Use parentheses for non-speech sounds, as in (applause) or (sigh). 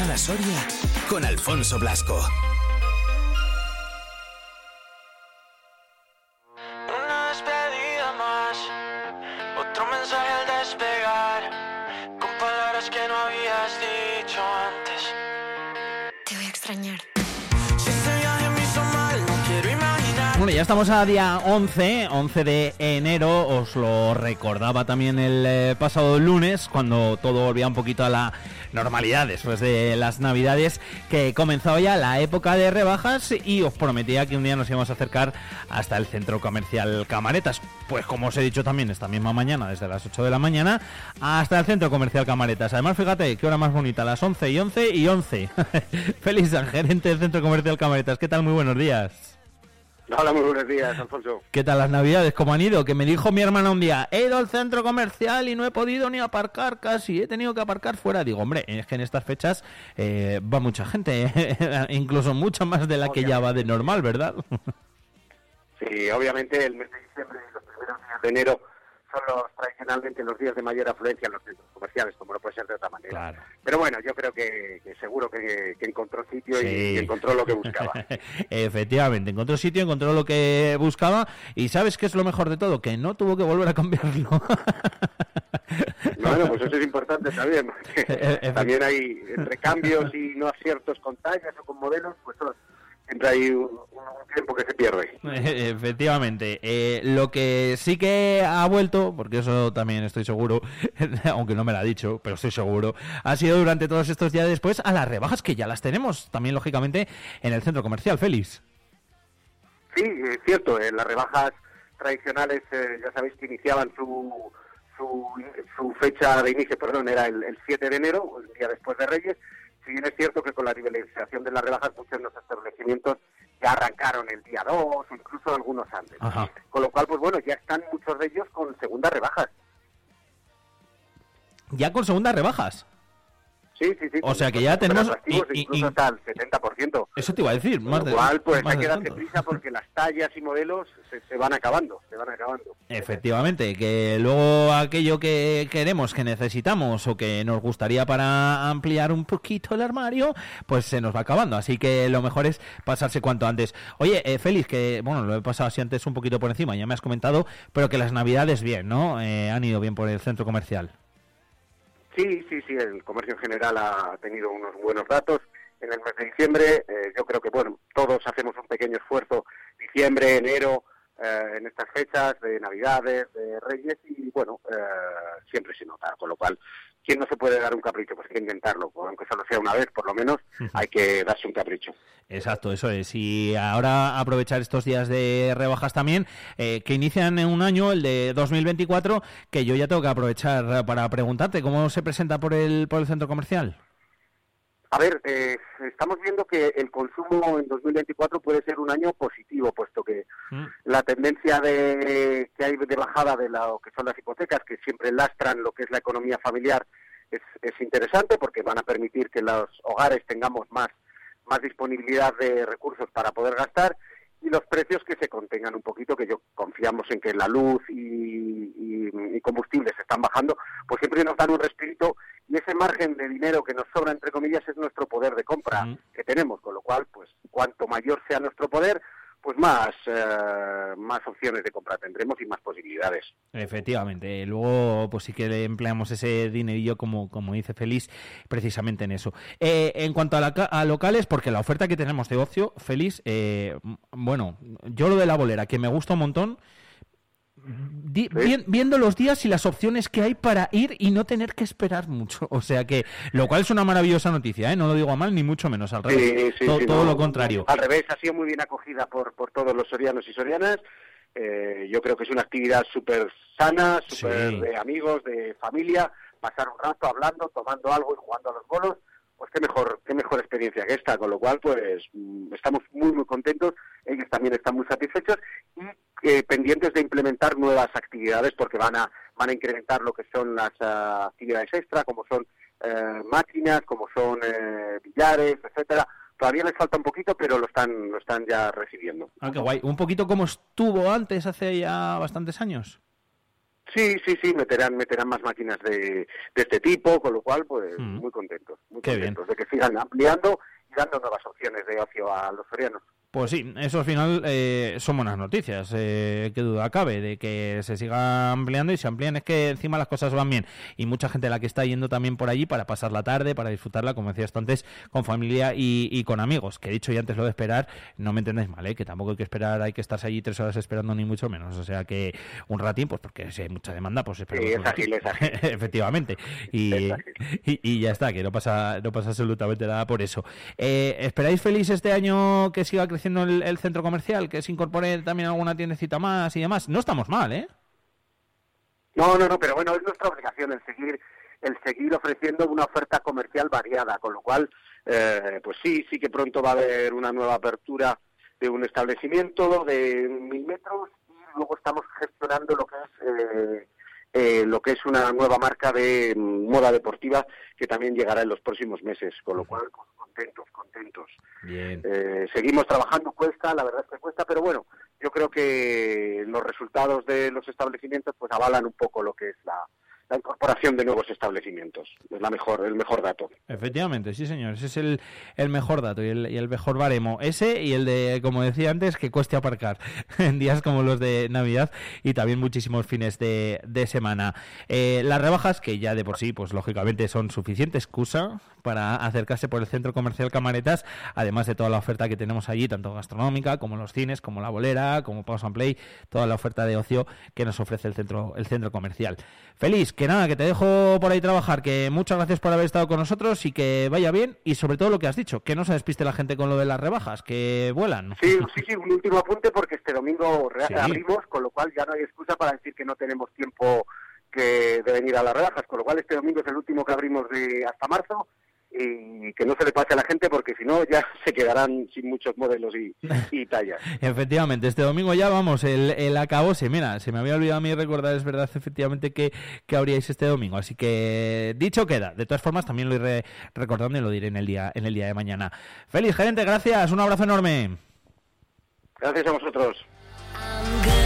mañana Soria con Alfonso Blasco. Una despedida más, otro mensaje al despegar, con palabras que no habías dicho antes. Te voy a extrañar. Ya estamos a día 11, 11 de enero, os lo recordaba también el eh, pasado lunes, cuando todo volvía un poquito a la normalidad después de las navidades, que comenzaba ya la época de rebajas y os prometía que un día nos íbamos a acercar hasta el centro comercial Camaretas. Pues como os he dicho también esta misma mañana, desde las 8 de la mañana, hasta el centro comercial Camaretas. Además, fíjate, qué hora más bonita, las 11 y 11 y 11. (laughs) Feliz San, gerente del centro comercial Camaretas. ¿Qué tal? Muy buenos días. Hola, muy buenos días, Alfonso. ¿Qué tal las navidades? ¿Cómo han ido? Que me dijo mi hermana un día, he ido al centro comercial y no he podido ni aparcar casi, he tenido que aparcar fuera. Digo, hombre, es que en estas fechas eh, va mucha gente, (laughs) incluso mucha más de la que ya va de normal, ¿verdad? Sí, obviamente el mes de diciembre y los primeros días de enero son los tradicionalmente los días de mayor afluencia en los centros comerciales, como no puede ser de otra manera. Claro. Pero bueno, yo creo que, que seguro que, que encontró sitio y- Sí. y, encontró lo que buscaba. (laughs) Efectivamente, encontró sitio, encontró lo que buscaba y ¿sabes qué es lo mejor de todo? Que no tuvo que volver a cambiarlo. (laughs) Bueno, pues eso es importante también, (laughs) también hay entre cambios y no aciertos con tallas o con modelos, pues eso, siempre hay un, un tiempo que se pierde. (laughs) Efectivamente. Eh, lo que sí que ha vuelto, porque eso también estoy seguro, (laughs) aunque no me lo ha dicho, pero estoy seguro, ha sido durante todos estos días después a las rebajas que ya las tenemos, también lógicamente en el centro comercial, Félix. Sí, es cierto, eh, las rebajas tradicionales eh, ya sabéis que iniciaban su, su, su fecha de inicio, perdón, era el, el 7 de enero, el día después de Reyes. Si bien es cierto que con la liberalización de las rebajas muchos de los establecimientos ya arrancaron el día 2 o incluso algunos antes. Ajá. Con lo cual, pues bueno, ya están muchos de ellos con segundas rebajas. Ya con segundas rebajas. Sí, sí, sí. O sea que ya tenemos- atractivos, y- incluso y- hasta el 70%. Eso te iba a decir, más de lo cual, pues hay que darse prisa porque las tallas y modelos se, se van acabando, se van acabando. Efectivamente, que luego aquello que queremos, que necesitamos o que nos gustaría para ampliar un poquito el armario, pues se nos va acabando. Así que lo mejor es pasarse cuanto antes. Oye, eh, Félix, que bueno, lo he pasado así antes un poquito por encima, ya me has comentado, pero que las navidades bien, ¿no? Eh, han ido bien por el centro comercial. Sí, sí, sí, el comercio en general ha tenido unos buenos datos. En el mes de diciembre, eh, yo creo que, bueno, todos hacemos un pequeño esfuerzo, diciembre, enero, eh, en estas fechas de Navidades, de Reyes, y bueno, eh, siempre se nota, con lo cual, ¿quién no se puede dar un capricho? Pues hay que intentarlo, aunque solo sea una vez, por lo menos, hay que darse un capricho. Exacto, eso es. Y ahora aprovechar estos días de rebajas también, eh, que inician en un año, el de 2024, que yo ya tengo que aprovechar para preguntarte cómo se presenta por el, por el centro comercial. A ver, eh, estamos viendo que el consumo en 2024 puede ser un año positivo, puesto que Mm. la tendencia de, que hay de bajada de lo que son las hipotecas, que siempre lastran lo que es la economía familiar, es, es interesante porque van a permitir que los hogares tengamos más, más disponibilidad de recursos para poder gastar y los precios que se contengan un poquito, que yo confiamos en que la luz y, y- y combustibles están bajando, pues siempre nos dan un respiro y ese margen de dinero que nos sobra, entre comillas, es nuestro poder de compra que tenemos, con lo cual, pues cuanto mayor sea nuestro poder, pues más, eh, más opciones de compra tendremos y más posibilidades. Efectivamente, luego pues sí que le empleamos ese dinerillo como, como dice Félix, precisamente en eso. Eh, en cuanto a, la a locales, porque la oferta que tenemos de ocio, Félix, eh, bueno, yo lo de la bolera, que me gusta un montón, di- vi- viendo los días y las opciones que hay para ir y no tener que esperar mucho, (laughs) o sea que, lo cual es una maravillosa noticia, ¿eh? no lo digo a mal ni mucho menos, al revés, Sí, sí, todo no, lo contrario. Al revés, ha sido muy bien acogida por, por todos los sorianos y sorianas. Eh, yo creo que es una actividad súper sana, súper de amigos, de familia, pasar un rato hablando, tomando algo y jugando a los bolos. Pues qué mejor, qué mejor experiencia que esta, con lo cual pues mm, estamos muy muy contentos, ellos también están muy satisfechos. Y eh, pendientes de implementar nuevas actividades porque van a van a incrementar lo que son las ah, actividades extra, como son eh, máquinas, como son eh, billares, etcétera. Todavía les falta un poquito, pero lo están lo están ya recibiendo. Ah, qué guay. Un poquito como estuvo antes, hace ya bastantes años. Sí, sí, sí, meterán, meterán más máquinas de, de este tipo, con lo cual, pues Mm. muy contentos, muy Qué contentos de que sigan ampliando y dando nuevas opciones de ocio a los ferianos. Pues sí, eso al final eh, son buenas noticias, eh, qué duda cabe, de que se siga ampliando y se amplían. Es que encima las cosas van bien y mucha gente la que está yendo también por allí para pasar la tarde, para disfrutarla, como decías tú antes, con familia y, y con amigos. Que he dicho ya antes lo de esperar, no me entendéis mal, ¿eh? que tampoco hay que esperar, hay que estarse allí tres horas esperando ni mucho menos. O sea que un ratín, pues porque si hay mucha demanda, pues esperamos Sí, es ágil, es ágil. (laughs) Efectivamente. Y, Es ágil. y, y ya está, que no pasa, no pasa absolutamente nada por eso. Eh, ¿Esperáis feliz este año que siga creciendo el, el centro comercial, que se incorpore también alguna tiendecita más y demás? No estamos mal, ¿eh? No, no, no, pero bueno, es nuestra obligación el seguir el seguir ofreciendo una oferta comercial variada, con lo cual, eh, pues sí, sí que pronto va a haber una nueva apertura de un establecimiento de mil metros y luego estamos gestionando lo que es eh, eh, lo que es una nueva marca de mm, moda deportiva que también llegará en los próximos meses, con lo cual, contentos, contentos. Bien. Eh, seguimos trabajando, cuesta, la verdad es que cuesta, pero bueno, yo creo que los resultados de los establecimientos pues avalan un poco lo que es la, la incorporación de nuevos establecimientos. Es la mejor, el mejor dato. Efectivamente, sí señor, ese es el, el mejor dato y el, y el mejor baremo. Ese y el de, como decía antes, que cueste aparcar (laughs) en días como los de Navidad y también muchísimos fines de, de semana. Eh, las rebajas, que ya de por sí, pues lógicamente son suficiente excusa para acercarse por el centro comercial Camaretas, además de toda la oferta que tenemos allí, tanto gastronómica como los cines, como la bolera, como Pause and Play, toda la oferta de ocio que nos ofrece el centro, el centro comercial. Feliz, que nada, que te dejo por ahí trabajar, que muchas gracias por haber estado con nosotros y que vaya bien y sobre todo lo que has dicho, que no se despiste la gente con lo de las rebajas, que vuelan. Sí, sí, sí, un último apunte porque este domingo Sí. abrimos, con lo cual ya no hay excusa para decir que no tenemos tiempo que de venir a las rebajas, con lo cual este domingo es el último que abrimos de hasta marzo y que no se le pase a la gente porque si no ya (laughs) se quedarán sin muchos modelos y, y (laughs) tallas. Efectivamente, este domingo ya vamos, el, el acabose. Mira, se me había olvidado a mí recordar, es verdad, efectivamente, que, que abríais este domingo. Así que dicho queda. De todas formas, también lo iré recordando y lo diré en el día, en el día de mañana. Feliz gerente, gracias. Un abrazo enorme. Gracias a vosotros. I'm good.